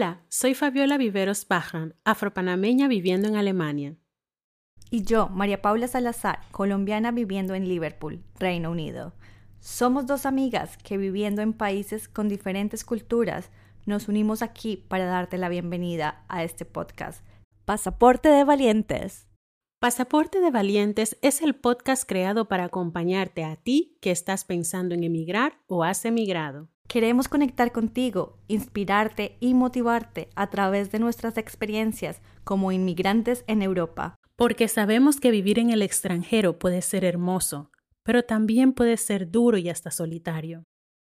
Hola, soy Fabiola Viveros Bajan, afropanameña viviendo en Alemania. Y yo, María Paula Salazar, colombiana viviendo en Liverpool, Reino Unido. Somos dos amigas que viviendo en países con diferentes culturas nos unimos aquí para darte la bienvenida a este podcast. Pasaporte de Valientes. Pasaporte de Valientes es el podcast creado para acompañarte a ti que estás pensando en emigrar o has emigrado. Queremos conectar contigo, inspirarte y motivarte a través de nuestras experiencias como inmigrantes en Europa. Porque sabemos que vivir en el extranjero puede ser hermoso, pero también puede ser duro y hasta solitario.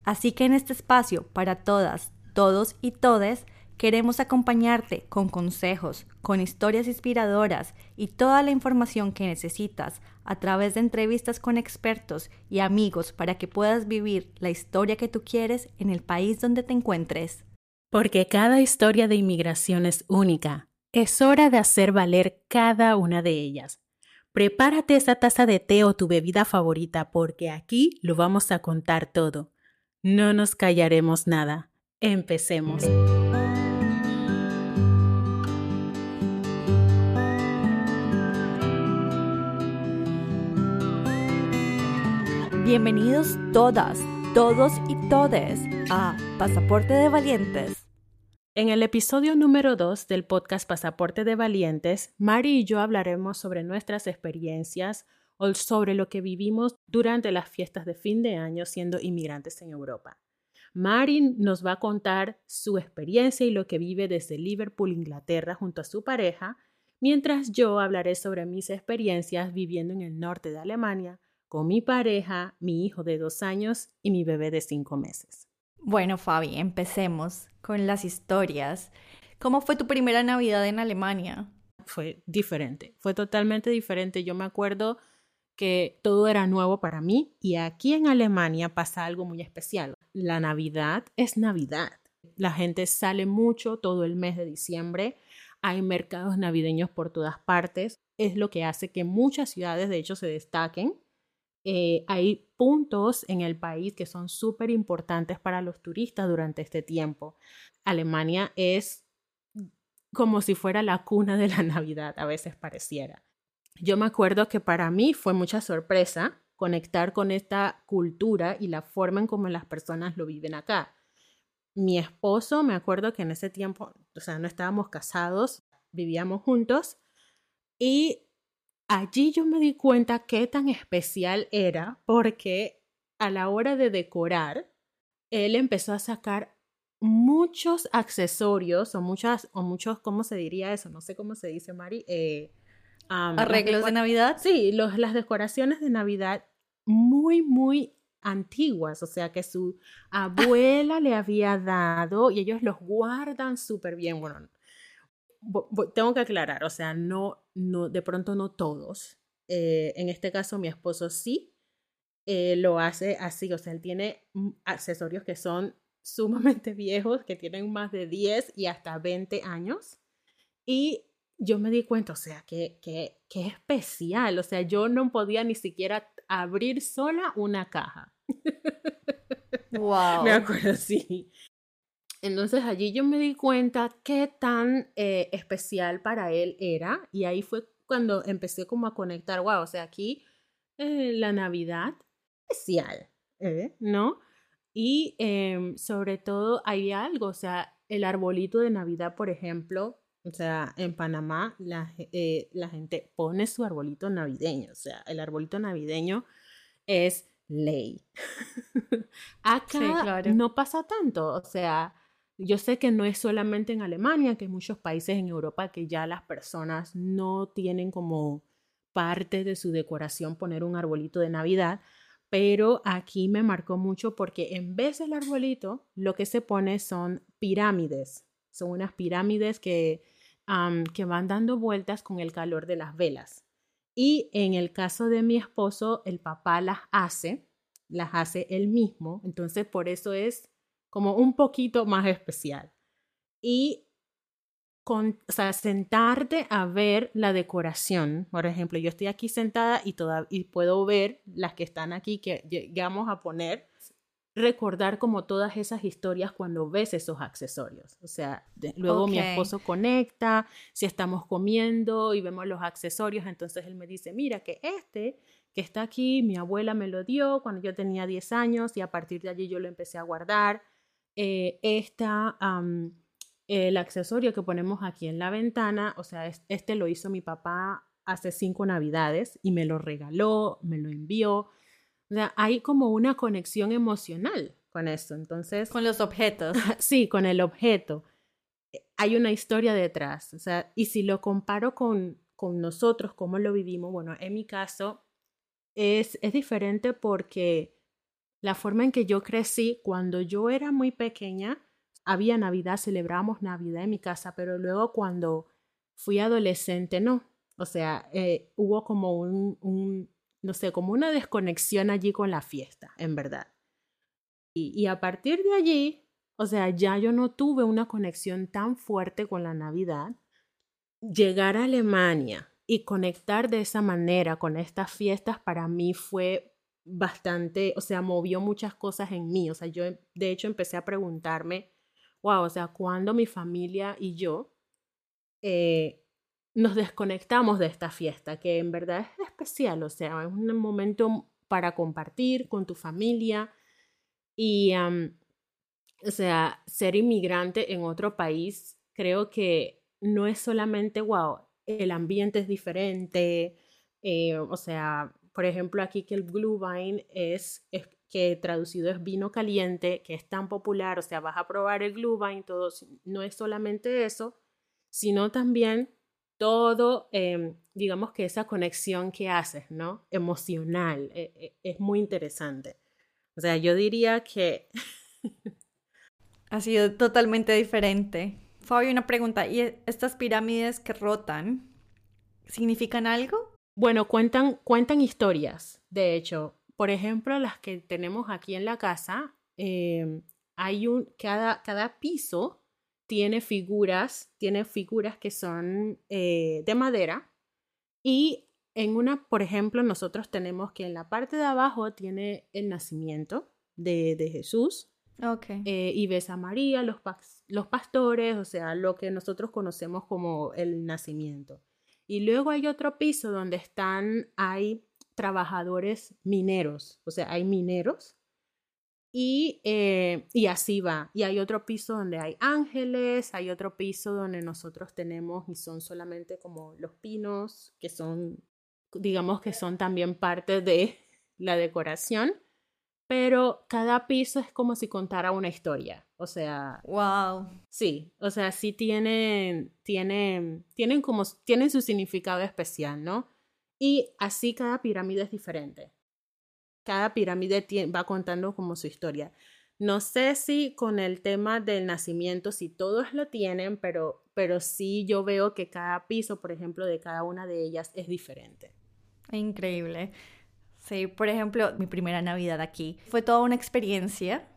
Así que en este espacio para todas, todos y todes, Queremos acompañarte con consejos, con historias inspiradoras y toda la información que necesitas a través de entrevistas con expertos y amigos para que puedas vivir la historia que tú quieres en el país donde te encuentres. Porque cada historia de inmigración es única. Es hora de hacer valer cada una de ellas. Prepárate esa taza de té o tu bebida favorita porque aquí lo vamos a contar todo. No nos callaremos nada. Empecemos. Bienvenidos todas, todos y todes a Pasaporte de Valientes. En el episodio número 2 del podcast Pasaporte de Valientes, Mari y yo hablaremos sobre nuestras experiencias o sobre lo que vivimos durante las fiestas de fin de año siendo inmigrantes en Europa. Mari nos va a contar su experiencia y lo que vive desde Liverpool, Inglaterra, junto a su pareja, mientras yo hablaré sobre mis experiencias viviendo en el norte de Alemania, con mi pareja, mi hijo de dos años y mi bebé de cinco meses. Bueno, Fabi, empecemos con las historias. ¿Cómo fue tu primera Navidad en Alemania? Fue diferente, fue totalmente diferente. Yo me acuerdo que todo era nuevo para mí y aquí en Alemania pasa algo muy especial. La Navidad es Navidad. La gente sale mucho todo el mes de diciembre. Hay mercados navideños por todas partes. Es lo que hace que muchas ciudades, de hecho, se destaquen eh, hay puntos en el país que son súper importantes para los turistas durante este tiempo. Alemania es como si fuera la cuna de la Navidad, a veces pareciera. Yo me acuerdo que para mí fue mucha sorpresa conectar con esta cultura y la forma en cómo las personas lo viven acá. Mi esposo, me acuerdo que en ese tiempo, o sea, no estábamos casados, vivíamos juntos y allí yo me di cuenta qué tan especial era porque a la hora de decorar, él empezó a sacar muchos accesorios o muchas, o muchos, ¿cómo se diría eso? No sé cómo se dice, Mari. Eh, ¿Arreglos de Navidad? Sí, los, las decoraciones de Navidad muy, muy antiguas, o sea, que su abuela le había dado y ellos los guardan súper bien. Bueno, tengo que aclarar, o sea, no, no, de pronto no todos. Eh, en este caso, mi esposo sí eh, lo hace así, o sea, él tiene accesorios que son sumamente viejos, que tienen más de 10 y hasta 20 años. Y yo me di cuenta, o sea, que, que, que especial, o sea, yo no podía ni siquiera abrir sola una caja. Wow. Me acuerdo, sí. Entonces allí yo me di cuenta qué tan eh, especial para él era y ahí fue cuando empecé como a conectar, wow, o sea, aquí eh, la Navidad especial, ¿eh? ¿no? Y em, sobre todo hay algo, o sea, el arbolito de Navidad, por ejemplo, o sea, en Panamá la, la gente pone su arbolito navideño, o sea, el arbolito navideño es ley. Acá no pasa tanto, o sea, yo sé que no es solamente en Alemania, que hay muchos países en Europa que ya las personas no tienen como parte de su decoración poner un arbolito de Navidad, pero aquí me marcó mucho porque en vez del arbolito, lo que se pone son pirámides. Son unas pirámides que, que van dando vueltas con el calor de las velas. Y en el caso de mi esposo, el papá las hace, las hace él mismo. Entonces, por eso es como un poquito más especial. Y con, o sea, sentarte a ver la decoración. Por ejemplo, yo estoy aquí sentada y, toda, y puedo ver las que están aquí que llegamos a poner. recordar como todas esas historias cuando ves esos accesorios. O sea, luego mi esposo conecta, si estamos comiendo y vemos los accesorios, entonces él me dice, mira que este que está aquí, mi abuela me lo dio cuando yo tenía 10 años y a partir de allí yo lo empecé a guardar. Eh, esta, el accesorio que ponemos aquí en la ventana, o sea, este lo hizo mi papá hace cinco navidades y me lo regaló, me lo envió. O sea, hay como una conexión emocional con esto. Entonces. Con los objetos. sí, con el objeto. Hay una historia detrás. O sea, y si lo comparo con, con nosotros, cómo lo vivimos, bueno, en mi caso es, es diferente porque la forma en que yo crecí, cuando yo era muy pequeña, había Navidad, celebrábamos Navidad en mi casa, pero luego cuando fui adolescente, no. O sea, eh, hubo como un, no sé, como una desconexión allí con la fiesta, en verdad. Y, a partir de allí, o sea, ya yo no tuve una conexión tan fuerte con la Navidad. Llegar a Alemania y conectar de esa manera con estas fiestas para mí fue bastante, o sea, movió muchas cosas en mí. O sea, yo de hecho empecé a preguntarme, wow, o sea, ¿cuándo mi familia y yo eh, nos desconectamos de esta fiesta, que en verdad es especial, o sea, es un momento para compartir con tu familia y, o sea, ser inmigrante en otro país, creo que no es solamente, wow, el ambiente es diferente, eh, o sea, por ejemplo, aquí que el Glühwein es, es, que traducido es vino caliente, que es tan popular, o sea, vas a probar el Glühwein, todo, no es solamente eso, sino también todo, em, digamos que esa conexión que haces, ¿no? Emocional, e, e, es muy interesante. O sea, yo diría que... ha sido totalmente diferente. Fabio, una pregunta. ¿Y estas pirámides que rotan, significan algo? Bueno, cuentan, cuentan historias. De hecho, por ejemplo, las que tenemos aquí en la casa, em, hay un, cada, cada piso tiene figuras, tiene figuras que son eh, de madera y en una, por ejemplo, nosotros tenemos que en la parte de abajo tiene el nacimiento de, de Jesús. Okay. Eh, y ves a María, los, los pastores, o sea, lo que nosotros conocemos como el nacimiento. Y luego hay otro piso donde están, hay trabajadores mineros, o sea, hay mineros y, eh, y así va. Y hay otro piso donde hay ángeles, hay otro piso donde nosotros tenemos y son solamente como los pinos, que son, digamos que son también parte de la decoración. Pero cada piso es como si contara una historia. O sea. Wow. Sí. O sea, sí tienen, tienen, tienen como, tienen su significado especial, ¿no? Y así cada pirámide es diferente cada pirámide va contando como su historia. No sé si con el tema del nacimiento, si todos lo tienen, pero, pero sí yo veo que cada piso, por ejemplo, de cada una de ellas es diferente. Increíble. Sí, por ejemplo, mi primera Navidad aquí fue toda una experiencia.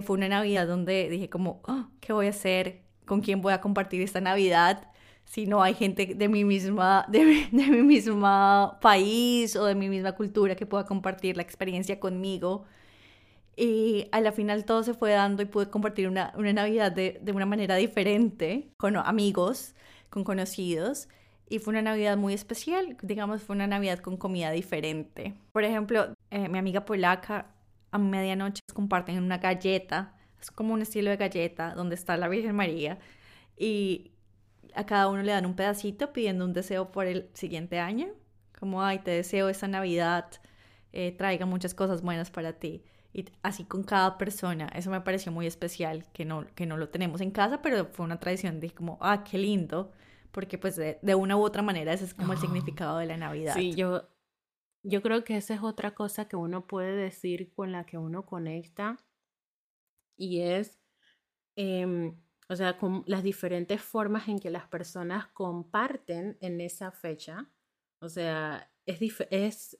Fue una Navidad donde dije como, oh, ¿qué voy a hacer? ¿Con quién voy a compartir esta Navidad? si no hay gente de mi misma, de mi, de mi misma país o de mi misma cultura que pueda compartir la experiencia conmigo. Y a la final todo se fue dando y pude compartir una, una Navidad de, de, una manera diferente, con amigos, con conocidos. Y fue una Navidad muy especial, digamos, fue una Navidad con comida diferente. Por ejemplo, eh, mi amiga polaca a medianoche comparten una galleta, es como un estilo de galleta donde está la Virgen María. Y a cada uno le dan un pedacito pidiendo un deseo por el siguiente año. Como, ay, te deseo esa Navidad, eh, traiga muchas cosas buenas para ti. Y así con cada persona. Eso me pareció muy especial, que no, que no lo tenemos en casa, pero fue una tradición de como, ah, qué lindo. Porque pues de, una u otra manera ese es como el ah. significado de la Navidad. Sí, yo, yo creo que esa es otra cosa que uno puede decir con la que uno conecta. Y es... Em, o sea, con las diferentes formas en que las personas comparten en esa fecha. O sea, es, es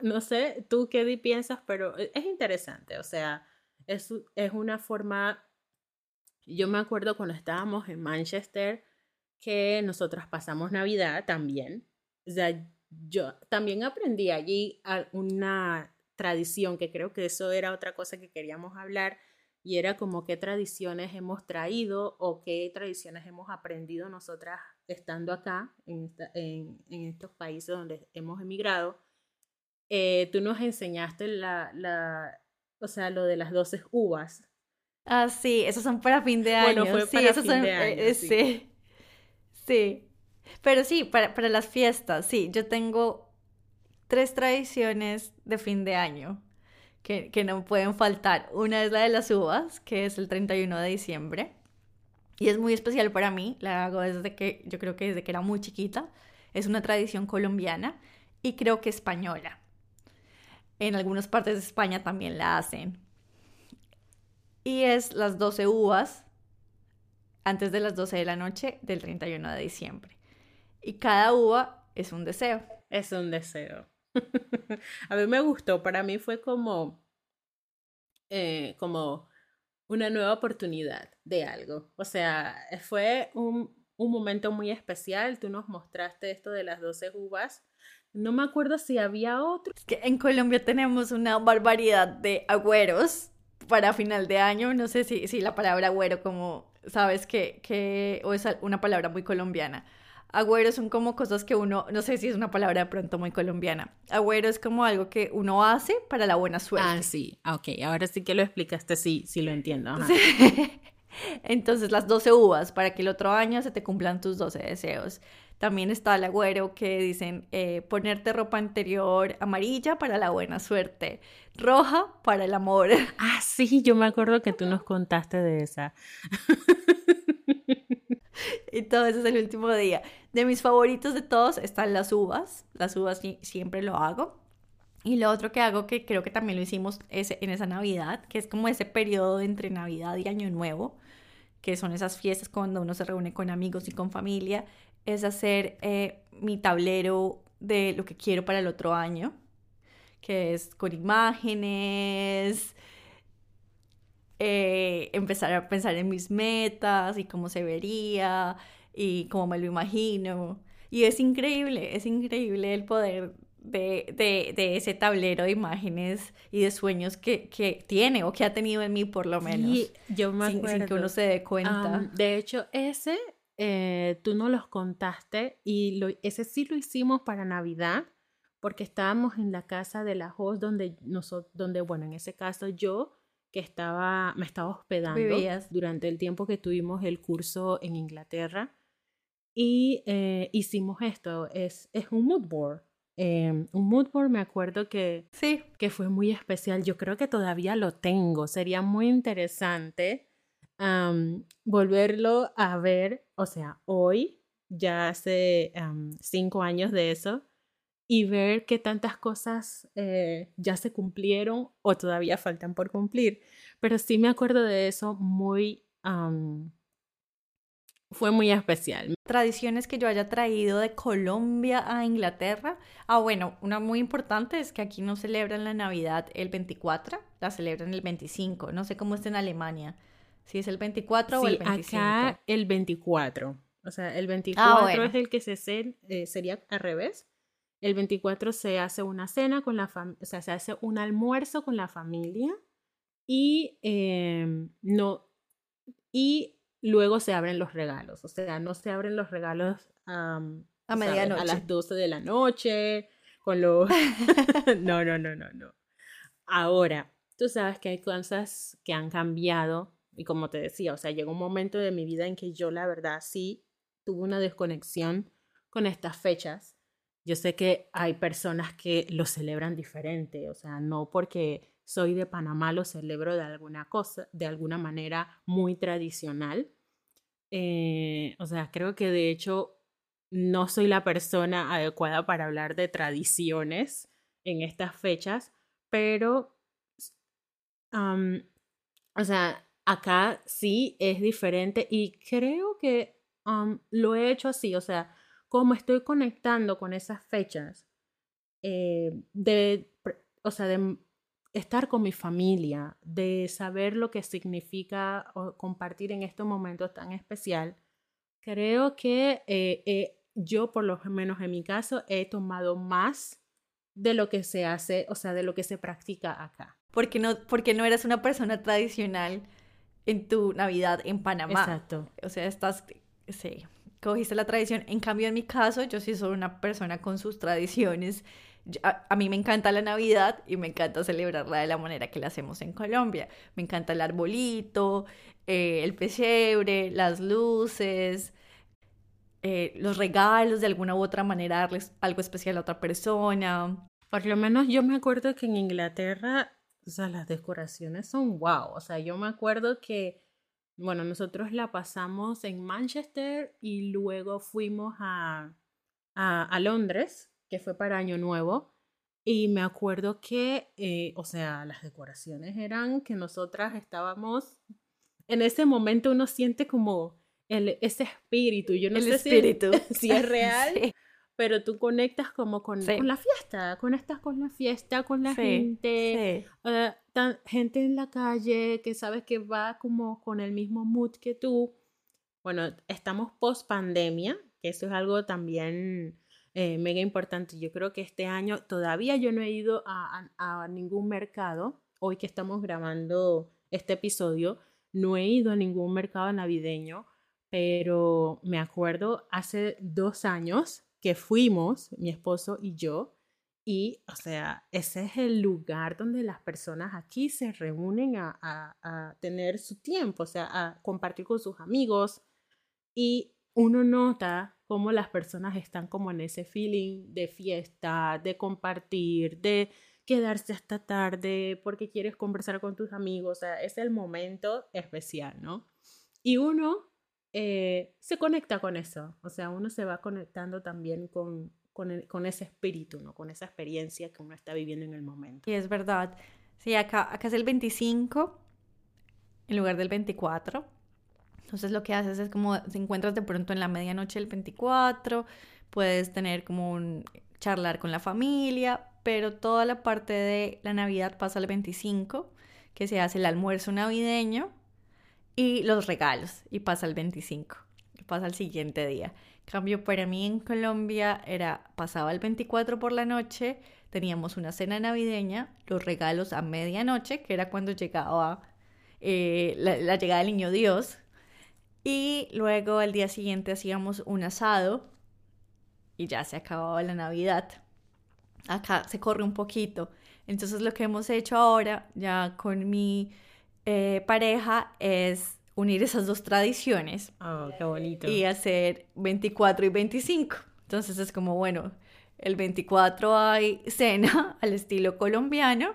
no sé, tú qué piensas, pero e, es interesante. O sea, es, es una forma, yo me acuerdo cuando estábamos en Manchester que nosotras pasamos Navidad también. O sea, yo también aprendí allí una tradición, que creo que eso era otra cosa que queríamos hablar, y era como qué tradiciones hemos traído o qué tradiciones hemos aprendido nosotras estando acá, en, en, estos países donde hemos emigrado. Eh, tú nos enseñaste la, la, o sea, lo de las 12 uvas. Ah, sí, esos son para fin de año. Bueno, fue sí, esos son, de año, eh, sí. sí. Pero sí, para, para las fiestas, sí, yo tengo tres tradiciones de fin de año que, que, no pueden faltar. Una es la de las uvas, que es el 31 de diciembre. Y es muy especial para mí, la hago desde que, yo creo que desde que era muy chiquita. Es una tradición colombiana y creo que española. En algunas partes de España también la hacen. Y es las 12 uvas antes de las 12 de la noche del 31 de diciembre. Y cada uva es un deseo. Es un deseo. a mí me gustó, para mí fue como, eh, como una nueva oportunidad de algo. O sea, fue un, un momento muy especial. Tú nos mostraste esto de las 12 uvas. No me acuerdo si había otro. que en Colombia tenemos una barbaridad de agüeros para final de año. No sé si, si la palabra agüero, como sabes que, que o es una palabra muy colombiana Agüero son como cosas que uno, no sé si es una palabra de pronto muy colombiana. Agüero es como algo que uno hace para la buena suerte. Ah, sí, ah, ok, ahora sí que lo explicaste, sí, sí lo entiendo. Entonces las 12 uvas para que el otro año se te cumplan tus 12 deseos. También está el agüero que dicen eh, ponerte ropa interior amarilla para la buena suerte, roja para el amor. Ah, sí, yo me acuerdo que tú nos contaste de esa. y todo eso es el último día. De mis favoritos de todos están las uvas. Las uvas siempre lo hago. Y lo otro que hago, que creo que también lo hicimos en esa Navidad, que es como ese periodo entre Navidad y Año Nuevo, que son esas fiestas cuando uno se reúne con amigos y con familia, es hacer eh, mi tablero de lo que quiero para el otro año, que es con imágenes, eh, empezar a pensar en mis metas y cómo se vería y cómo me lo imagino. Y es increíble, es increíble el poder de, de, de, ese tablero de imágenes y de sueños que, que, tiene o que ha tenido en mí por lo menos. Sí, yo me acuerdo. Sin, que uno se dé cuenta. de hecho, ese eh, tú nos los contaste y lo, ese sí lo hicimos para Navidad porque estábamos en la casa de la host donde, nosotros, donde bueno, en ese caso yo que estaba, me estaba hospedando durante el tiempo que tuvimos el curso en Inglaterra. Y eh, hicimos esto, es, es un mood board. Em, un mood board me acuerdo que, sí. que fue muy especial. Yo creo que todavía lo tengo. Sería muy interesante volverlo a ver, o sea, hoy, ya hace cinco años de eso, y ver qué tantas cosas eh, ya se cumplieron o todavía faltan por cumplir. Pero sí me acuerdo de eso muy... fue muy especial. Tradiciones que yo haya traído de Colombia a Inglaterra. Ah, bueno, una muy importante es que aquí no celebran la Navidad el 24, la celebran el 25. No sé cómo está en Alemania. Si es el 24 o el 25. Acá el 24. O sea, el 24 ah, es el que se eh, sería al revés. El 24 se hace una cena con la familia, o sea, se hace un almuerzo con la familia y em, no y luego se abren los regalos. O sea, no se abren los regalos a medianoche. A las 12 de la noche, con los... no, no, no, no, no. Ahora, tú sabes que hay cosas que han cambiado y como te decía, o sea, llegó un momento de mi vida en que yo la verdad sí tuve una desconexión con estas fechas yo sé que hay personas que lo celebran diferente, o sea, no porque soy de Panamá lo celebro de alguna cosa, de alguna manera muy tradicional. Eh, o sea, creo que de hecho no soy la persona adecuada para hablar de tradiciones en estas fechas, pero, o sea, acá sí es diferente y creo que lo he hecho así, o sea, cómo estoy conectando con esas fechas, eh, de, o sea, de estar con mi familia, de saber lo que significa compartir en estos momentos tan especial, creo que eh, eh, yo, por lo menos en mi caso, he tomado más de lo que se hace, o sea, de lo que se practica acá. Porque no, porque no eres una persona tradicional en tu Navidad en Panamá. Exacto. O sea, estás, sí, cogiste la tradición. En cambio, en mi caso, yo sí soy una persona con sus tradiciones. A, mí me encanta la Navidad y me encanta celebrarla de la manera que la hacemos en Colombia. Me encanta el arbolito, eh, el pesebre, las luces, eh, los regalos, de alguna u otra manera darles algo especial a otra persona. Por lo menos yo me acuerdo que en Inglaterra, o sea, las decoraciones son wow. O sea, yo me acuerdo que bueno, nosotros la pasamos en Manchester y luego fuimos a, a, Londres, que fue para Año Nuevo. Y me acuerdo que, eh, o sea, las decoraciones eran que nosotras estábamos, en ese momento uno siente como el, ese espíritu. Yo no el sé espíritu. Si, es real, pero tú conectas como con, con, la fiesta, conectas con la fiesta, con la gente, uh, gente en la calle que sabes que va como con el mismo mood que tú. Bueno, estamos post pandemia, que eso es algo también eh, mega importante. Yo creo que este año todavía yo no he ido a, a ningún mercado. Hoy que estamos grabando este episodio, no he ido a ningún mercado navideño, pero me acuerdo hace dos años que fuimos, mi esposo y yo, y, o sea, ese es el lugar donde las personas aquí se reúnen a, a, tener su tiempo, o sea, a compartir con sus amigos. Y uno nota cómo las personas están como en ese feeling de fiesta, de compartir, de quedarse hasta tarde porque quieres conversar con tus amigos. O sea, es el momento especial, ¿no? Y uno eh, se conecta con eso, o sea, uno se va conectando también con, con, ese espíritu, ¿no? Con esa experiencia que uno está viviendo en el momento. Y es verdad. Sí, acá, acá es el 25 en lugar del 24. Entonces lo que haces es como te encuentras de pronto en la medianoche del 24, puedes tener como un charlar con la familia, pero toda la parte de la Navidad pasa el 25, que se hace el almuerzo navideño y los regalos y pasa el 25, pasa el siguiente día. Cambio para mí en Colombia era pasaba el 24 por la noche, teníamos una cena navideña, los regalos a medianoche, que era cuando llegaba eh, la, llegada del niño Dios, y luego al día siguiente hacíamos un asado y ya se acababa la Navidad. Acá se corre un poquito. Entonces lo que hemos hecho ahora ya con mi eh, pareja es unir esas dos tradiciones. Oh, qué bonito. Y hacer 24 y 25. Entonces es como, bueno, el 24 hay cena al estilo colombiano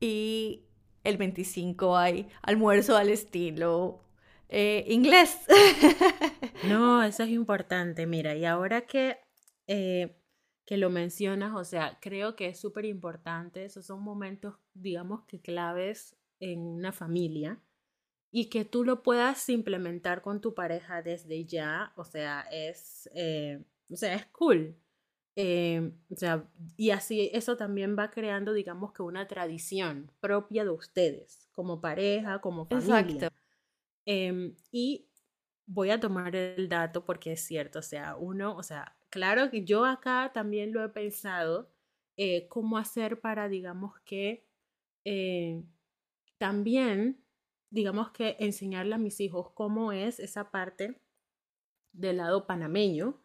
y el 25 hay almuerzo al estilo eh, inglés. no, eso es importante. Mira, y ahora que, eh, que lo mencionas, o sea, creo que es súper importante. Esos son momentos, digamos que claves en una familia y que tú lo puedas implementar con tu pareja desde ya, o sea, es, eh, o sea, es cool. Eh, o sea, y así eso también va creando, digamos que una tradición propia de ustedes, como pareja, como familia. Exacto. Em, y voy a tomar el dato porque es cierto, o sea, uno, o sea, claro que yo acá también lo he pensado, eh, cómo hacer para, digamos que, también, digamos que enseñarle a mis hijos cómo es esa parte del lado panameño,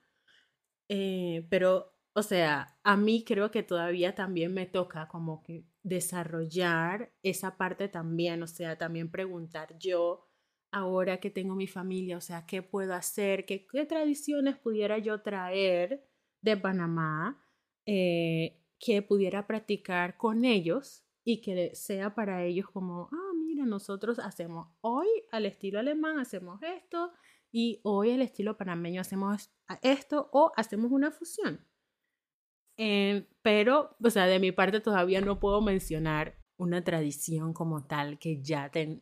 eh, pero, o sea, a mí creo que todavía también me toca como que desarrollar esa parte también, o sea, también preguntar yo, ahora que tengo mi familia, o sea, ¿qué puedo hacer? ¿Qué, qué tradiciones pudiera yo traer de Panamá eh, que pudiera practicar con ellos y que sea para ellos como, ah, nosotros hacemos hoy al estilo alemán, hacemos esto y hoy al estilo panameño hacemos esto o hacemos una fusión. Eh, pero, o sea, de mi parte todavía no puedo mencionar una tradición como tal que ya que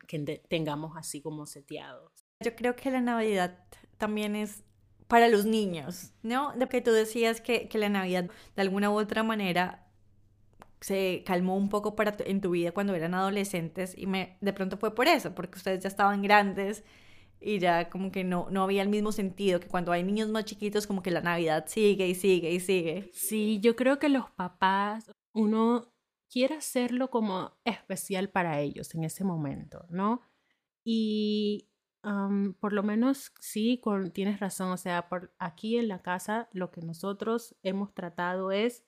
tengamos así como seteado. Yo creo que la Navidad también es para los niños, ¿no? De que tú decías que, que la Navidad de alguna u otra manera se calmó un poco para en tu vida cuando eran adolescentes y me de pronto fue por eso, porque ustedes ya estaban grandes y ya como que no, no había el mismo sentido que cuando hay niños más chiquitos como que la Navidad sigue y sigue y sigue. Sí, yo creo que los papás, uno quiere hacerlo como especial para ellos en ese momento, ¿no? Y por lo menos sí, con, tienes razón, o sea, por aquí en la casa lo que nosotros hemos tratado es,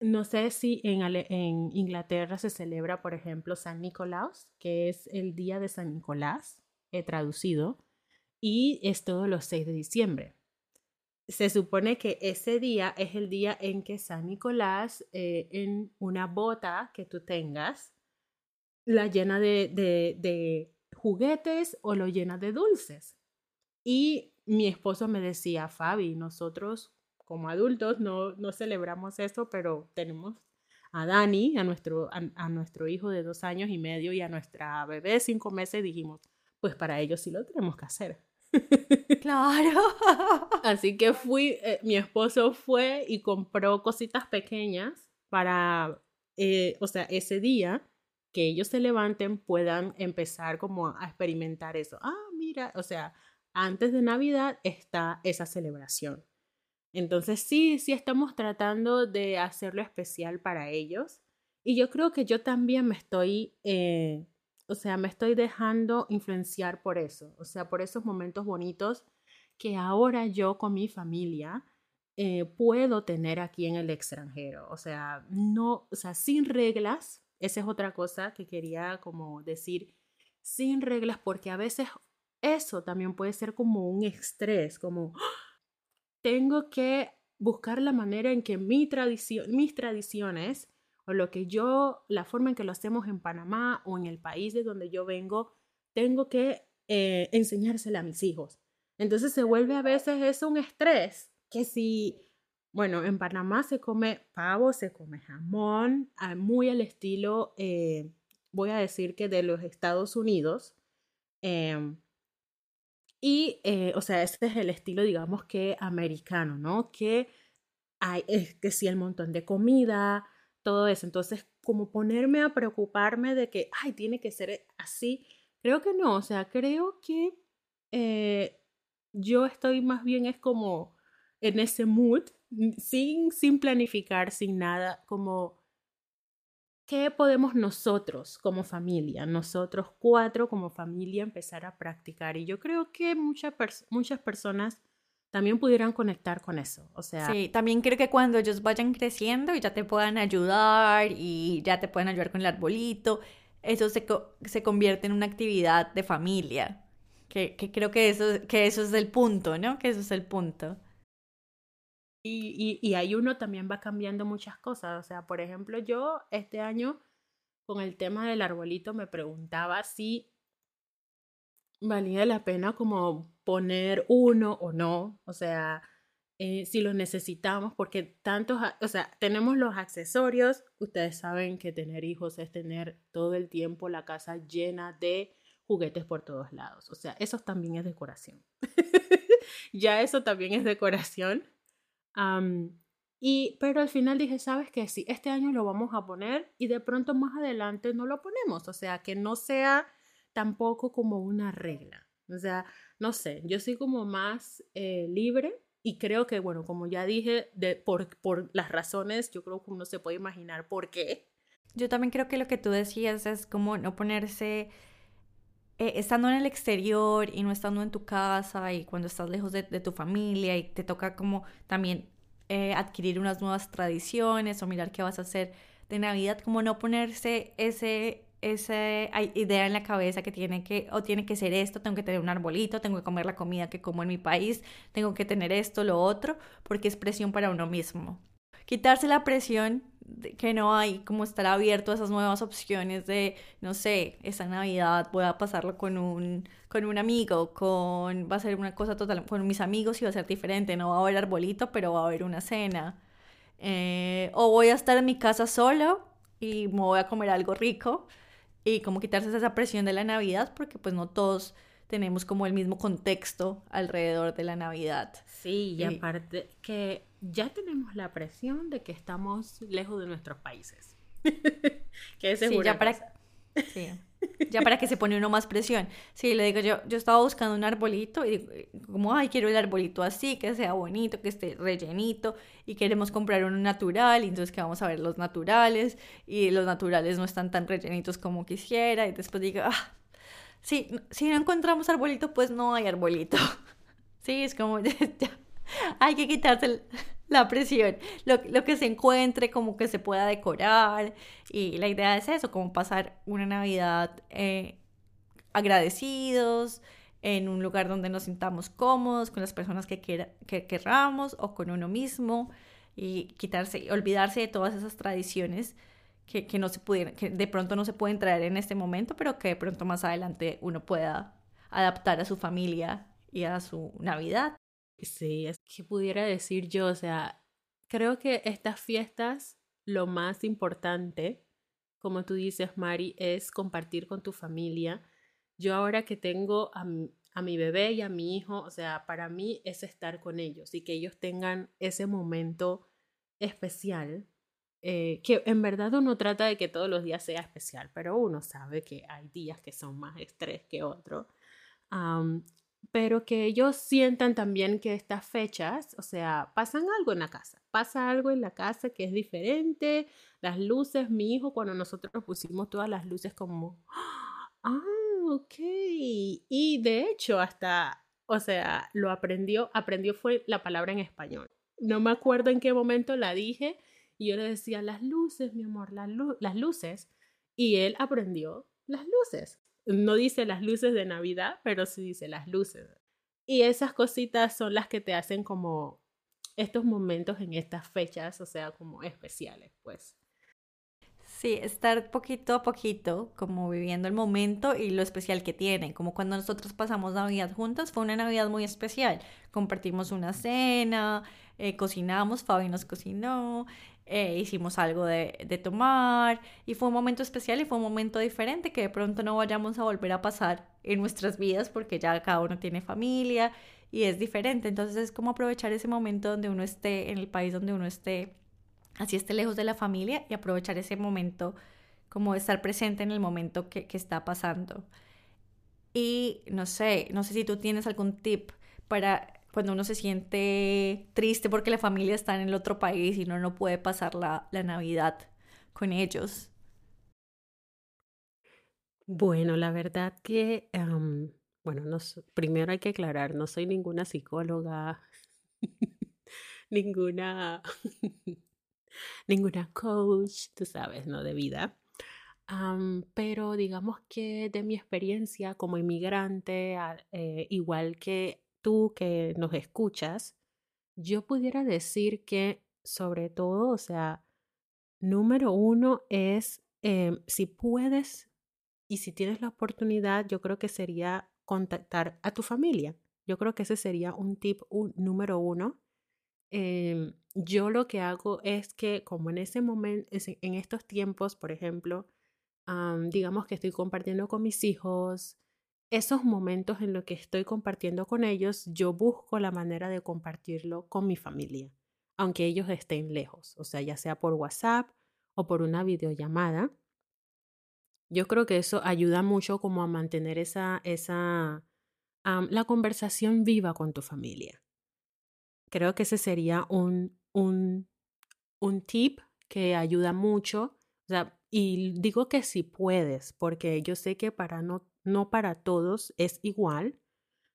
no sé si en, Inglaterra se celebra, por ejemplo, San Nicolás, que es el día de San Nicolás, he traducido, y es todos los 6 de diciembre. Se supone que ese día es el día en que San Nicolás, eh, en una bota que tú tengas, la llena de, de juguetes o lo llena de dulces. Y mi esposo me decía, Fabi, nosotros como adultos no, no celebramos eso, pero tenemos a Dani, a nuestro, a, nuestro hijo de dos años y medio y a nuestra bebé de cinco meses, dijimos, pues para ellos sí lo tenemos que hacer. Claro. Así que fui, eh, mi esposo fue y compró cositas pequeñas para, eh, o sea, ese día que ellos se levanten puedan empezar como a experimentar eso. Ah, mira, o sea, antes de Navidad está esa celebración. Entonces sí, sí estamos tratando de hacerlo especial para ellos. Y yo creo que yo también me estoy eh, o sea, me estoy dejando influenciar por eso, o sea, por esos momentos bonitos que ahora yo con mi familia eh, puedo tener aquí en el extranjero. O sea, no, o sea, sin reglas, esa es otra cosa que quería como decir, sin reglas, porque a veces eso también puede ser como un estrés, como tengo que buscar la manera en que mi tradición, mis tradiciones o lo que yo, la forma en que lo hacemos en Panamá o en el país de donde yo vengo, tengo que eh, enseñársela a mis hijos. Entonces se vuelve a veces eso un estrés, que si, bueno, en Panamá se come pavo, se come jamón, muy al estilo, eh, voy a decir que de los Estados Unidos. Em, y, eh, o sea, ese es el estilo, digamos que americano, ¿no? Que hay, es que si el montón de comida, todo eso. Entonces, como ponerme a preocuparme de que, ay, tiene que ser así, creo que no, o sea, creo que eh, yo estoy más bien es como en ese mood, sin, sin planificar, sin nada, como ¿qué podemos nosotros como familia, nosotros cuatro como familia empezar a practicar? Y yo creo que muchas, muchas personas también pudieran conectar con eso. O sea, sí, también creo que cuando ellos vayan creciendo y ya te puedan ayudar y ya te puedan ayudar con el arbolito, eso se, se convierte en una actividad de familia. Que, que, creo que eso, que eso es el punto, ¿no? Que eso es el punto. Y, y, ahí uno también va cambiando muchas cosas. O sea, por ejemplo, yo este año con el tema del arbolito me preguntaba si valía la pena como poner uno o no, o sea, eh, si lo necesitamos, porque tantos, o sea, tenemos los accesorios, ustedes saben que tener hijos es tener todo el tiempo la casa llena de juguetes por todos lados, o sea, eso también es decoración. ya eso también es decoración. Y, pero al final dije, ¿sabes qué? Sí, este año lo vamos a poner y de pronto más adelante no lo ponemos, o sea, que no sea tampoco como una regla. O sea, no sé, yo soy como más eh, libre y creo que, bueno, como ya dije, de, por, por las razones, yo creo que uno se puede imaginar por qué. Yo también creo que lo que tú decías es como no ponerse, eh, estando en el exterior y no estando en tu casa y cuando estás lejos de, tu familia y te toca como también eh, adquirir unas nuevas tradiciones o mirar qué vas a hacer de Navidad, como no ponerse ese esa idea en la cabeza que tiene que, o tiene que ser esto, tengo que tener un arbolito, tengo que comer la comida que como en mi país, tengo que tener esto, lo otro, porque es presión para uno mismo. Quitarse la presión que no hay, como estar abierto a esas nuevas opciones de, no sé, esta Navidad voy a pasarlo con un, con un amigo, con, va a ser una cosa total, con mis amigos y va a ser diferente, no va a haber arbolito, pero va a haber una cena. Eh, o voy a estar en mi casa solo y me voy a comer algo rico y como quitarse esa presión de la Navidad porque pues no todos tenemos como el mismo contexto alrededor de la Navidad. Sí, y aparte que ya tenemos la presión de que estamos lejos de nuestros países. que ese sí, ya para, Sí. Ya para que se pone uno más presión. Sí, le digo yo, yo estaba buscando un arbolito y digo, como, ay, quiero el arbolito así, que sea bonito, que esté rellenito y queremos comprar uno natural y entonces que vamos a ver los naturales y los naturales no están tan rellenitos como quisiera y después digo, ah, sí, si no encontramos arbolito, pues no hay arbolito. Sí, es como, ya, hay que quitarse la presión, lo, lo, que se encuentre, como que se pueda decorar. Y la idea es eso, como pasar una Navidad eh, agradecidos, en un lugar donde nos sintamos cómodos, con las personas que, quiera, que querramos o con uno mismo y quitarse, olvidarse de todas esas tradiciones que, que no se pudieran, que de pronto no se pueden traer en este momento, pero que de pronto más adelante uno pueda adaptar a su familia y a su Navidad. Sí, es que pudiera decir yo, o sea, creo que estas fiestas, lo más importante, como tú dices, Mari, es compartir con tu familia. Yo ahora que tengo a mi, a mi bebé y a mi hijo, o sea, para mí es estar con ellos y que ellos tengan ese momento especial, eh, que en verdad uno trata de que todos los días sea especial, pero uno sabe que hay días que son más estrés que otros pero que ellos sientan también que estas fechas, o sea, pasan algo en la casa, pasa algo en la casa que es diferente, las luces, mi hijo, cuando nosotros pusimos todas las luces como, ah, ok, y de hecho hasta, o sea, lo aprendió, aprendió fue la palabra en español. No me acuerdo en qué momento la dije y yo le decía, las luces, mi amor, las, las luces, y él aprendió las luces no dice las luces de Navidad, pero sí dice las luces. Y esas cositas son las que te hacen como estos momentos en estas fechas, o sea, como especiales, pues. Sí, estar poquito a poquito, como viviendo el momento y lo especial que tiene. Como cuando nosotros pasamos Navidad juntas, fue una Navidad muy especial. Compartimos una cena, eh, cocinamos, Fabi nos cocinó, eh, hicimos algo de, de, tomar y fue un momento especial y fue un momento diferente que de pronto no vayamos a volver a pasar en nuestras vidas porque ya cada uno tiene familia y es diferente. Entonces es como aprovechar ese momento donde uno esté, en el país donde uno esté, así esté lejos de la familia y aprovechar ese momento como estar presente en el momento que, está pasando. Y no sé, no sé si tú tienes algún tip para cuando uno se siente triste porque la familia está en el otro país y uno no puede pasar la, Navidad con ellos? Bueno, la verdad que, bueno, no, primero hay que aclarar, no soy ninguna psicóloga, ninguna, ninguna coach, tú sabes, ¿no? De vida. pero digamos que de mi experiencia como inmigrante, eh, igual que tú que nos escuchas, yo pudiera decir que sobre todo, o sea, número uno es em, si puedes y si tienes la oportunidad, yo creo que sería contactar a tu familia. Yo creo que ese sería un tip número uno. Em, yo lo que hago es que como en ese momento, en estos tiempos, por ejemplo, digamos que estoy compartiendo con mis hijos, esos momentos en los que estoy compartiendo con ellos, yo busco la manera de compartirlo con mi familia, aunque ellos estén lejos, o sea, ya sea por WhatsApp o por una videollamada. Yo creo que eso ayuda mucho como a mantener esa, esa, la conversación viva con tu familia. Creo que ese sería un, un, un tip que ayuda mucho. Y digo que si puedes, porque yo sé que para no no para todos es igual.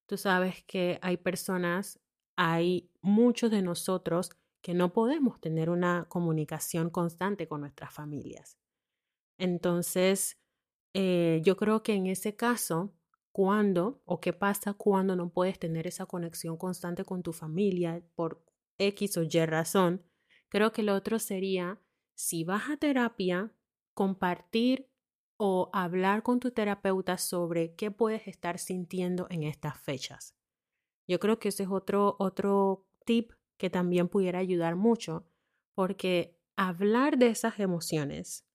Tú sabes que hay personas, hay muchos de nosotros que no podemos tener una comunicación constante con nuestras familias. Entonces, eh, yo creo que en ese caso, cuando o qué pasa cuando no puedes tener esa conexión constante con tu familia por X o Y razón, creo que lo otro sería, si vas a terapia, compartir o hablar con tu terapeuta sobre qué puedes estar sintiendo en estas fechas. Yo creo que ese es otro, otro tip que también pudiera ayudar mucho, porque hablar de esas emociones,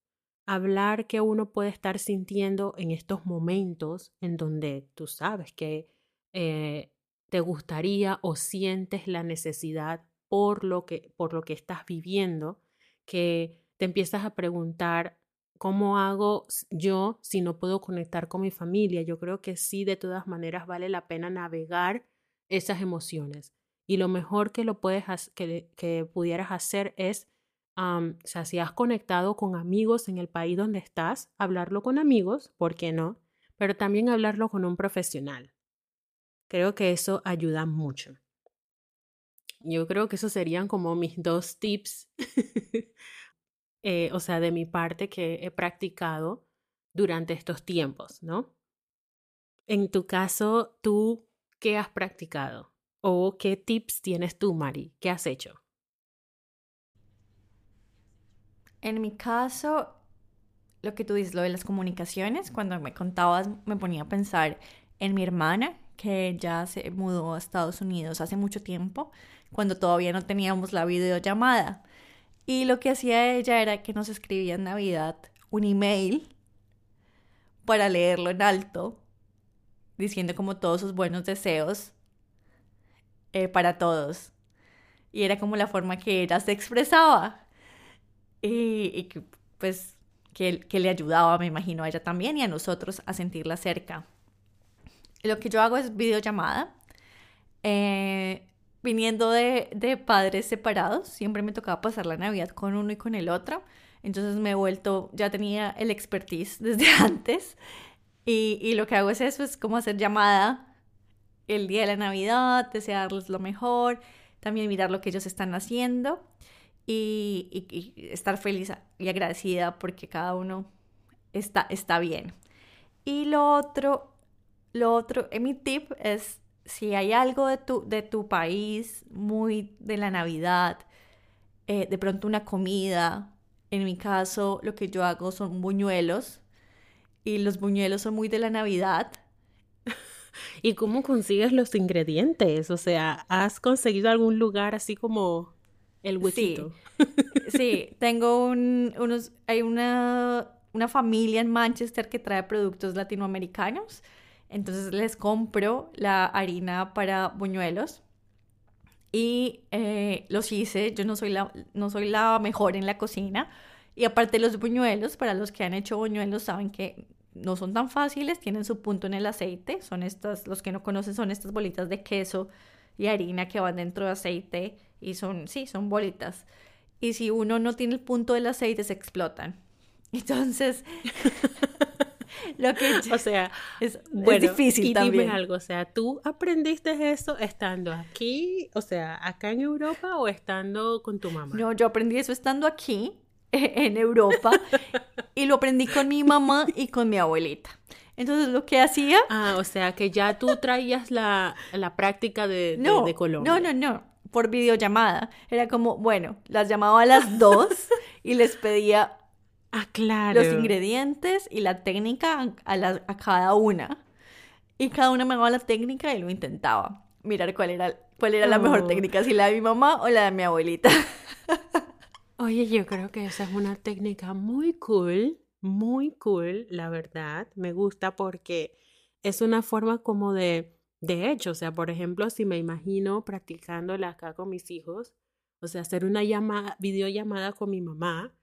hablar que uno puede estar sintiendo en estos momentos en donde tú sabes que eh, te gustaría o sientes la necesidad por lo que por lo que estás viviendo, que te empiezas a preguntar ¿cómo hago yo si no puedo conectar con mi familia? Yo creo que sí, de todas maneras vale la pena navegar esas emociones. Y lo mejor que lo puedes que, que pudieras hacer es, o sea, si has conectado con amigos en el país donde estás, hablarlo con amigos, ¿por qué no? Pero también hablarlo con un profesional. Creo que eso ayuda mucho. Yo creo que esos serían como mis dos tips, eh, o sea, de mi parte que he practicado durante estos tiempos, ¿no? En tu caso, ¿tú qué has practicado? ¿O qué tips tienes tú, Mari? ¿Qué has hecho? En mi caso, lo que tú dices, lo de las comunicaciones, cuando me contabas, me ponía a pensar en mi hermana, que ya se mudó a Estados Unidos hace mucho tiempo, cuando todavía no teníamos la videollamada. Y lo que hacía ella era que nos escribía en Navidad un email para leerlo en alto, diciendo como todos sus buenos deseos eh, para todos. Y era como la forma que ella se expresaba. Y, pues, que, que le ayudaba, me imagino, a ella también y a nosotros a sentirla cerca. Lo que yo hago es videollamada. Eh, viniendo de, de, padres separados, siempre me tocaba pasar la Navidad con uno y con el otro. Entonces me he vuelto, ya tenía el expertise desde antes. Y, y lo que hago es eso, es como hacer llamada el día de la Navidad, desearles lo mejor, también mirar lo que ellos están haciendo y, y, y estar feliz y agradecida porque cada uno está, está bien. Y lo otro lo otro, mi tip es si hay algo de tu, de tu país muy de la Navidad, eh, de pronto una comida. En mi caso, lo que yo hago son buñuelos y los buñuelos son muy de la Navidad. ¿Y cómo consigues los ingredientes? O sea, ¿has conseguido algún lugar así como el huequito? Sí, sí tengo un, unos, hay una, una familia en Manchester que trae productos latinoamericanos entonces les compro la harina para buñuelos y eh, los hice. Yo no soy, la, no soy la mejor en la cocina. Y aparte los buñuelos, para los que han hecho buñuelos saben que no son tan fáciles, tienen su punto en el aceite. Son estas, los que no conocen son estas bolitas de queso y harina que van dentro de aceite y son, sí, son bolitas. Y si uno no tiene el punto del aceite, se explotan. Entonces, Lo que o sea, es, difícil y también. Dime algo, o sea, ¿tú aprendiste eso estando aquí, o sea, acá en Europa o estando con tu mamá? No, yo aprendí eso estando aquí, en Europa, y lo aprendí con mi mamá y con mi abuelita. Entonces, lo que hacía... Ah, o sea, que ya tú traías la, la práctica de, no, de, Colombia. No, no, no, por videollamada. Era como, bueno, las llamaba a las dos y les pedía Ah, claro. Los ingredientes y la técnica a, a cada una. Y cada una me daba la técnica y lo intentaba. Mirar cuál era, cuál era la mejor oh. técnica, si la de mi mamá o la de mi abuelita. Oye, yo creo que esa es una técnica muy cool, muy cool, la verdad. Me gusta porque es una forma como de, de hecho, o sea, por ejemplo, si me imagino practicándola acá con mis hijos, o sea, hacer una llamada, videollamada con mi mamá,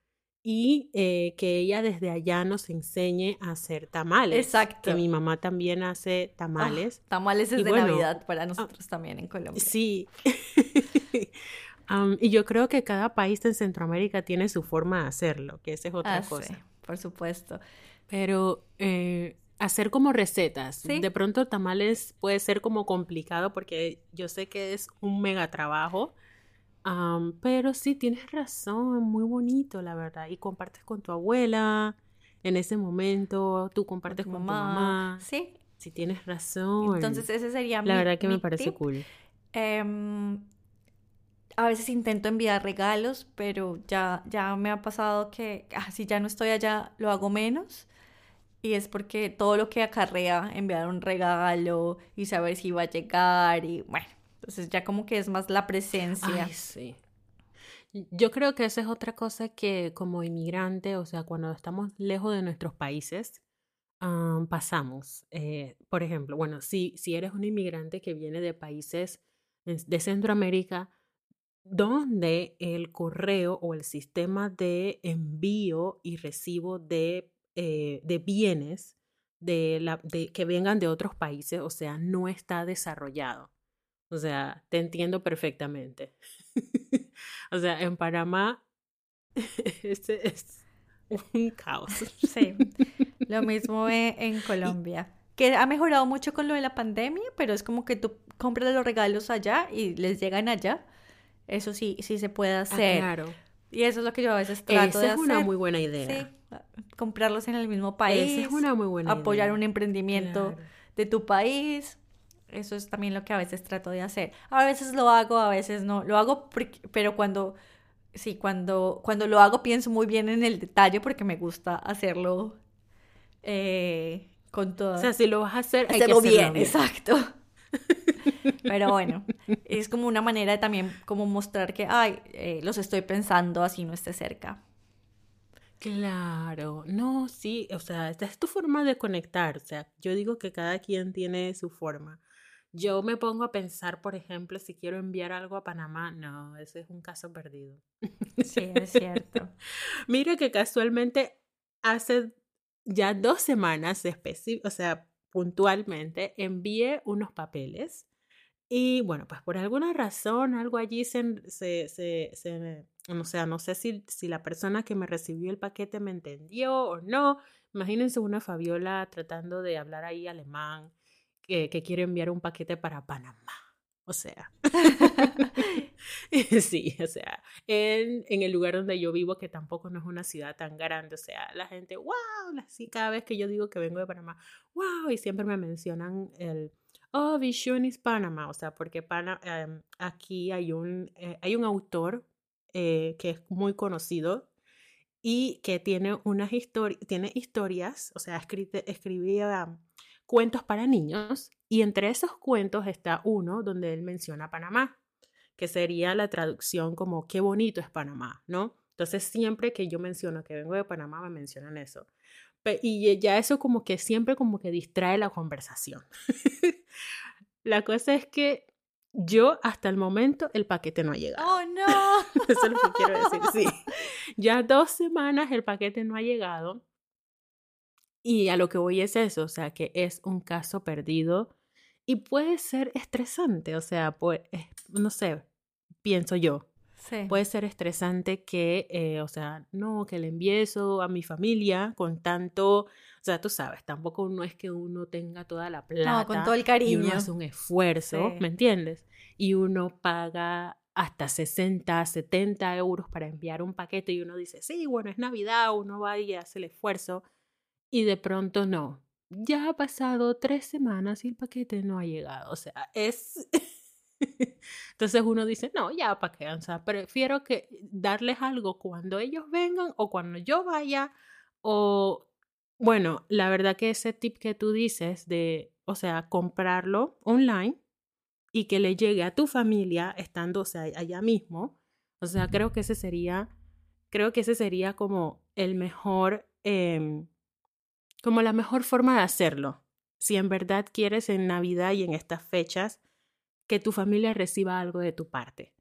y eh, que ella desde allá nos enseñe a hacer tamales. Exacto. Que mi mamá también hace ah, tamales. tamales es de Navidad para ah, nosotros también en Colombia. Sí. y yo creo que cada país en Centroamérica tiene su forma de hacerlo, que esa es otra ah, cosa. Sí, por supuesto. Pero eh, hacer como recetas. De pronto tamales puede ser como complicado porque yo sé que es un mega trabajo pero sí, tienes razón, muy bonito, la verdad. Y compartes con tu abuela en ese momento, tú compartes con, tu mamá. Sí. Sí, tienes razón. Entonces, ese sería La verdad que me parece cool. Em, a veces intento enviar regalos, pero ya, ya me ha pasado que ah, si ya no estoy allá, lo hago menos. Y es porque todo lo que acarrea enviar un regalo y saber si va a llegar y bueno, entonces ya como que es más la presencia. Ay, sí. Yo creo que esa es otra cosa que como inmigrante, o sea, cuando estamos lejos de nuestros países, pasamos. Eh, por ejemplo, bueno, si, si eres un inmigrante que viene de países de Centroamérica, donde el correo o el sistema de envío y recibo de, eh, de bienes de la, de, que vengan de otros países, o sea, no está desarrollado. O sea, te entiendo perfectamente. o sea, en Panamá este es un caos. Sí, lo mismo en Colombia. Que ha mejorado mucho con lo de la pandemia, pero es como que tú compras los regalos allá y les llegan allá. Eso sí, sí se puede ah, hacer. claro. Y eso es lo que yo a veces trato de hacer. es una muy buena idea. Sí, comprarlos en el mismo país. Esa es una muy buena apoyar un emprendimiento de tu país. Eso es también lo que a veces trato de hacer. A veces lo hago, a veces no. Lo hago, pero cuando, sí, cuando, cuando lo hago pienso muy bien en el detalle porque me gusta hacerlo eh, con todo. O sea, si lo vas a hacer, hay hacerlo, que hacerlo bien. bien. Exacto. Pero bueno, es como una manera de también como mostrar que, ay, eh, los estoy pensando así no esté cerca. Claro, no, sí, o sea, esta es tu forma de conectar, o sea, yo digo que cada quien tiene su forma. Yo me pongo a pensar, por ejemplo, si quiero enviar algo a Panamá, no, ese es un caso perdido. Sí, es cierto. Mira que casualmente hace ya dos semanas, o sea, puntualmente, envié unos papeles y bueno, pues por alguna razón algo allí se, se, se, se o sea, no sé si, si la persona que me recibió el paquete me entendió o no. Imagínense una Fabiola tratando de hablar ahí alemán que, que quiere enviar un paquete para Panamá. O sea, sí, o sea, en, en, el lugar donde yo vivo, que tampoco no es una ciudad tan grande, o sea, la gente, wow, así cada vez que yo digo que vengo de Panamá, wow, y siempre me mencionan el, oh, Visionis Panamá, o sea, porque Pana, em, aquí hay un, eh, hay un autor eh, que es muy conocido y que tiene unas historias, tiene historias, o sea, escribía cuentos para niños y entre esos cuentos está uno donde él menciona Panamá, que sería la traducción como qué bonito es Panamá, ¿no? Entonces siempre que yo menciono que vengo de Panamá me mencionan eso. Y ya eso como que siempre como que distrae la conversación. la cosa es que yo hasta el momento el paquete no ha llegado. Oh, no. Eso es lo que quiero decir, sí. Ya dos semanas el paquete no ha llegado. Y a lo que voy es eso, o sea, que es un caso perdido y puede ser estresante, o sea, pues, no sé, pienso yo. Puede ser estresante que, eh, o sea, no, que le envíe eso a mi familia con tanto, o sea, tú sabes, tampoco no es que uno tenga toda la plata. No, con todo el cariño. Y uno hace un esfuerzo, ¿me entiendes? Y uno paga hasta 60, 70 euros para enviar un paquete y uno dice, sí, bueno, es Navidad, uno va y hace el esfuerzo y de pronto no. Ya ha pasado tres semanas y el paquete no ha llegado. O sea, es... Entonces uno dice, no, ya para qué, o sea, prefiero que darles algo cuando ellos vengan o cuando yo vaya o bueno, la verdad que ese tip que tú dices de, o sea, comprarlo online y que le llegue a tu familia estando, o sea, allá mismo, o sea, creo que ese sería, creo que ese sería como el mejor, eh, como la mejor forma de hacerlo. Si en verdad quieres en Navidad y en estas fechas que tu familia reciba algo de tu parte.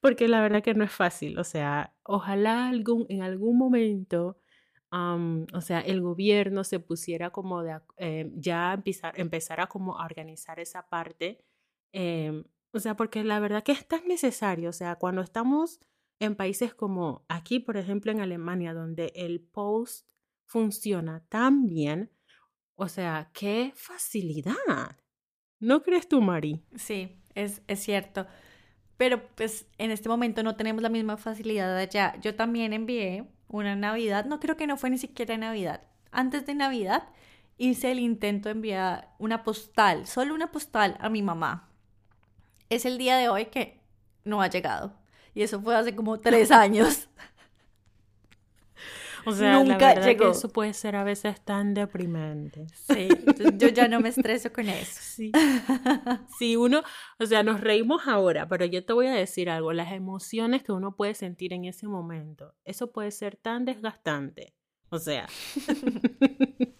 Porque la verdad que no es fácil, o sea, ojalá algún, en algún momento, o sea, el gobierno se pusiera como de, eh, ya empezar, empezara como a organizar esa parte, em, o sea, porque la verdad que es tan necesario, o sea, cuando estamos en países como aquí, por ejemplo, en Alemania, donde el post funciona tan bien, o sea, qué facilidad. ¿No crees tú, Mari? Sí, es, es cierto. Pero pues en este momento no tenemos la misma facilidad allá. Yo también envié una Navidad, no creo que no fue ni siquiera Navidad. Antes de Navidad hice el intento de enviar una postal, solo una postal a mi mamá. Es el día de hoy que no ha llegado. Y eso fue hace como tres años. O sea, Nunca llegó. eso puede ser a veces tan deprimente. Sí, yo ya no me estreso con eso. Sí. sí, uno, o sea, nos reímos ahora, pero yo te voy a decir algo, las emociones que uno puede sentir en ese momento, eso puede ser tan desgastante. O sea,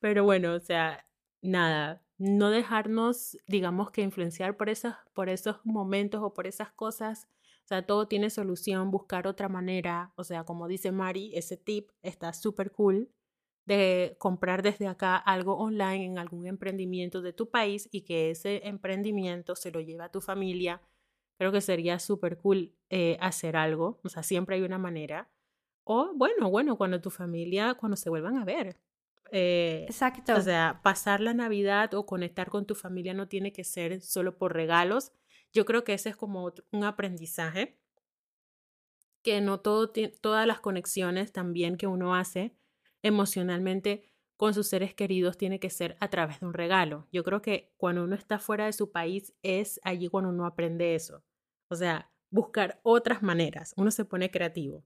pero bueno, o sea, nada, no dejarnos, digamos que influenciar por esos, por esos momentos o por esas cosas. O sea, todo tiene solución, buscar otra manera. O sea, como dice Mari, ese tip está súper cool de comprar desde acá algo online en algún emprendimiento de tu país y que ese emprendimiento se lo lleve a tu familia. Creo que sería súper cool eh, hacer algo. O sea, siempre hay una manera. O bueno, bueno, cuando tu familia, cuando se vuelvan a ver. Eh, Exacto. O sea, pasar la Navidad o conectar con tu familia no tiene que ser solo por regalos. Yo creo que ese es como un aprendizaje, que no todas las conexiones también que uno hace emocionalmente con sus seres queridos tiene que ser a través de un regalo. Yo creo que cuando uno está fuera de su país es allí cuando uno aprende eso. O sea, buscar otras maneras. Uno se pone creativo.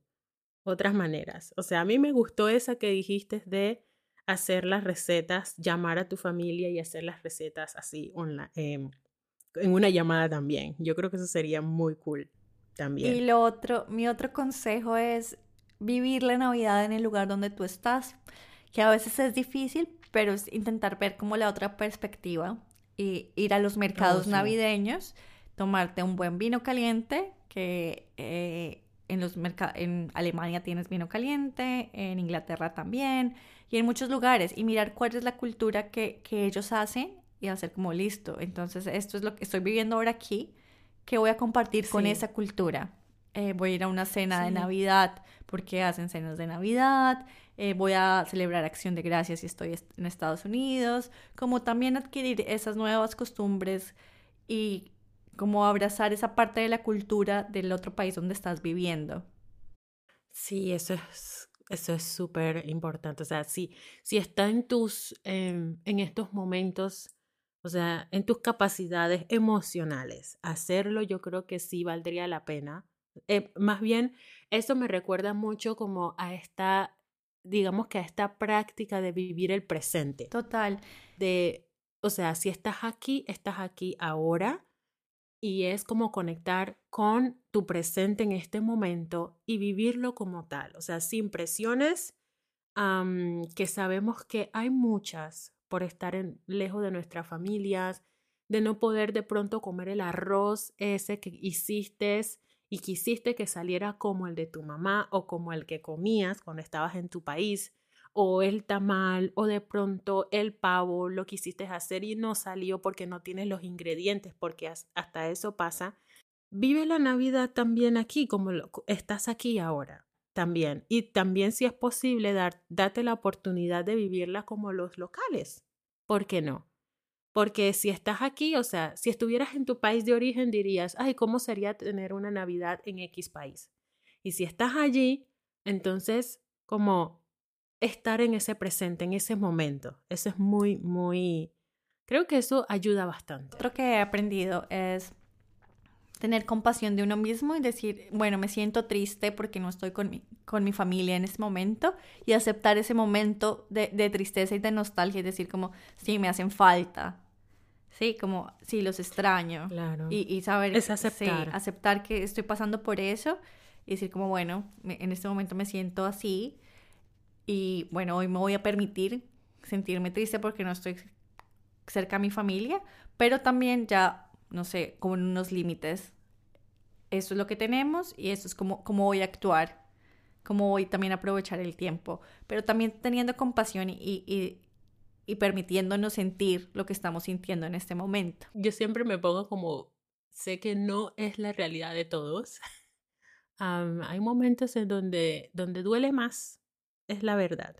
Otras maneras. O sea, a mí me gustó esa que dijiste de hacer las recetas, llamar a tu familia y hacer las recetas así em, en una llamada también. Yo creo que eso sería muy cool también. Y lo otro, mi otro consejo es vivir la Navidad en el lugar donde tú estás, que a veces es difícil, pero es intentar ver como la otra perspectiva y ir a los mercados oh, navideños, tomarte un buen vino caliente, que eh, en, los en Alemania tienes vino caliente, en Inglaterra también, y en muchos lugares, y mirar cuál es la cultura que, que ellos hacen y hacer como listo. Entonces, esto es lo que estoy viviendo ahora aquí, que voy a compartir con esa cultura. Eh, voy a ir a una cena de Navidad porque hacen cenas de Navidad, eh, voy a celebrar acción de gracias si estoy en Estados Unidos, como también adquirir esas nuevas costumbres y como abrazar esa parte de la cultura del otro país donde estás viviendo. Sí, eso es eso es súper importante. O sea, si, si está en tus, em, en estos momentos, o sea, en tus capacidades emocionales, hacerlo yo creo que sí valdría la pena. Eh, más bien, eso me recuerda mucho como a esta, digamos que a esta práctica de vivir el presente. Total. De, o sea, si estás aquí, estás aquí ahora y es como conectar con tu presente en este momento y vivirlo como tal, o sea, sin presiones, que sabemos que hay muchas por estar lejos de nuestras familias, de no poder de pronto comer el arroz ese que hiciste y quisiste que saliera como el de tu mamá o como el que comías cuando estabas en tu país o el tamal o de pronto el pavo lo quisiste hacer y no salió porque no tienes los ingredientes, porque hasta eso pasa. Vive la Navidad también aquí, como estás aquí ahora, también. Y también si es posible, dar, date la oportunidad de vivirla como los locales. ¿Por qué no? Porque si estás aquí, o sea, si estuvieras en tu país de origen, dirías, ay, ¿cómo sería tener una Navidad en X país? Y si estás allí, entonces, como estar en ese presente, en ese momento. Eso es muy, muy... Creo que eso ayuda bastante. Otro que he aprendido es tener compasión de uno mismo y decir, bueno, me siento triste porque no estoy con mi, con mi familia en ese momento y aceptar ese momento de, de tristeza y de nostalgia y decir como, sí, me hacen falta. Sí, como, sí, los extraño. Claro. Y, y saber... Es aceptar. aceptar que estoy pasando por eso y decir como, bueno, en este momento me siento así y bueno, hoy me voy a permitir sentirme triste porque no estoy cerca a mi familia, pero también ya, no sé, como unos límites. Eso es lo que tenemos y eso es como, como voy a actuar, como voy también a aprovechar el tiempo, pero también teniendo compasión y, y, y permitiéndonos sentir lo que estamos sintiendo en este momento. Yo siempre me pongo como, sé que no es la realidad de todos. hay momentos en donde, donde duele más es la verdad.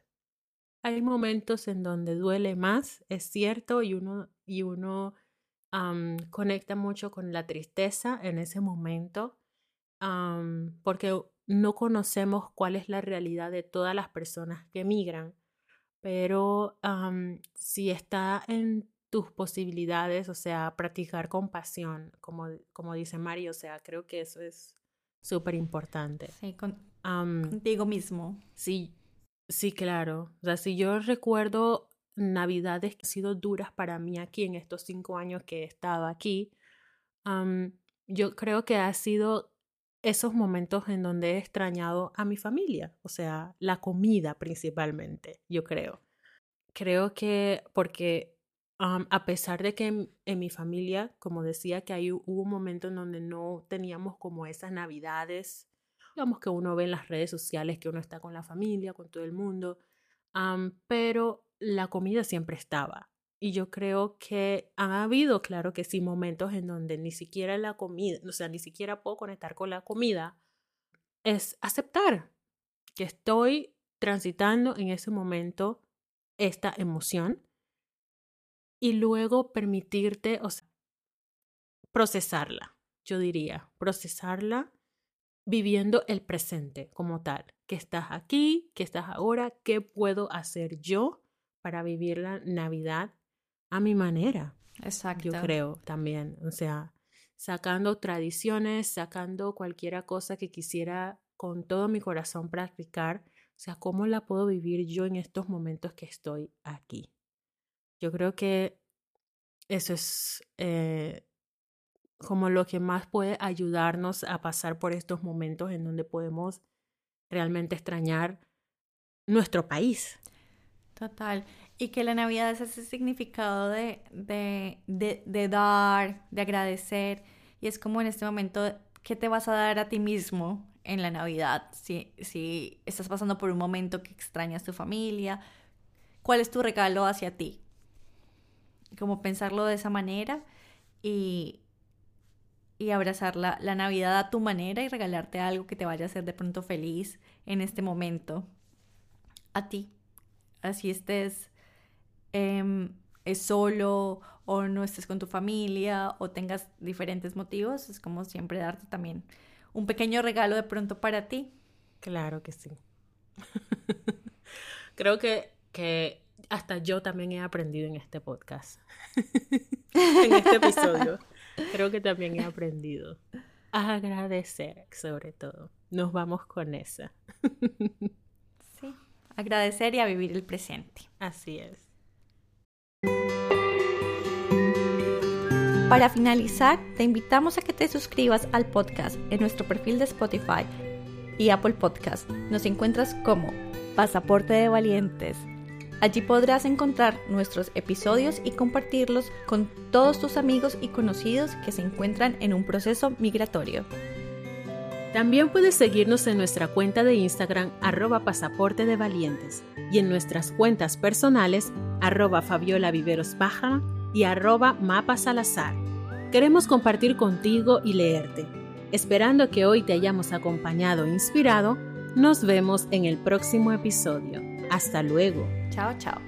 Hay momentos en donde duele más, es cierto, y uno, y uno conecta mucho con la tristeza en ese momento, porque no conocemos cuál es la realidad de todas las personas que emigran, pero si está en tus posibilidades, o sea, practicar compasión, como, como dice Mario, o sea, creo que eso es súper importante. Sí, contigo mismo. Sí, Sí, claro. O sea, si yo recuerdo navidades que han sido duras para mí aquí en estos cinco años que he estado aquí, yo creo que ha sido esos momentos en donde he extrañado a mi familia, o sea, la comida principalmente, yo creo. Creo que porque a pesar de que en, mi familia, como decía, que hay, hubo un momento en donde no teníamos como esas navidades, digamos que uno ve en las redes sociales que uno está con la familia, con todo el mundo, pero la comida siempre estaba. Y yo creo que han habido, claro que sí, momentos en donde ni siquiera la comida, o sea, ni siquiera puedo conectar con la comida. Es aceptar que estoy transitando en ese momento esta emoción y luego permitirte, o sea, procesarla, yo diría, procesarla viviendo el presente como tal, que estás aquí, que estás ahora, qué puedo hacer yo para vivir la Navidad a mi manera. Exacto. Yo creo también, o sea, sacando tradiciones, sacando cualquier cosa que quisiera con todo mi corazón practicar, o sea, cómo la puedo vivir yo en estos momentos que estoy aquí. Yo creo que eso es eh, como lo que más puede ayudarnos a pasar por estos momentos en donde podemos realmente extrañar nuestro país. Total. Y que la Navidad es ese significado de, de, de, dar, de agradecer. Y es como en este momento, ¿qué te vas a dar a ti mismo en la Navidad? Si, si estás pasando por un momento que extrañas tu familia, ¿cuál es tu regalo hacia ti? Como pensarlo de esa manera y, y abrazar la, la Navidad a tu manera y regalarte algo que te vaya a hacer de pronto feliz en este momento. A ti. Así estés eh, es solo o no estés con tu familia o tengas diferentes motivos, es como siempre darte también un pequeño regalo de pronto para ti. Claro que sí. Creo que, que hasta yo también he aprendido en este podcast, en este episodio. Creo que también he aprendido a agradecer, sobre todo. Nos vamos con esa. agradecer y a vivir el presente. Así es. Para finalizar, te invitamos a que te suscribas al podcast en nuestro perfil de Spotify y Apple Podcast. Nos encuentras como Pasaporte de Valientes. Allí podrás encontrar nuestros episodios y compartirlos con todos tus amigos y conocidos que se encuentran en un proceso migratorio. También puedes seguirnos en nuestra cuenta de Instagram arroba pasaporte de valientes y en nuestras cuentas personales arroba Fabiola Viveros y arroba Mapa Salazar. Queremos compartir contigo y leerte. Esperando que hoy te hayamos acompañado e inspirado, nos vemos en el próximo episodio. Hasta luego. Chao, chao.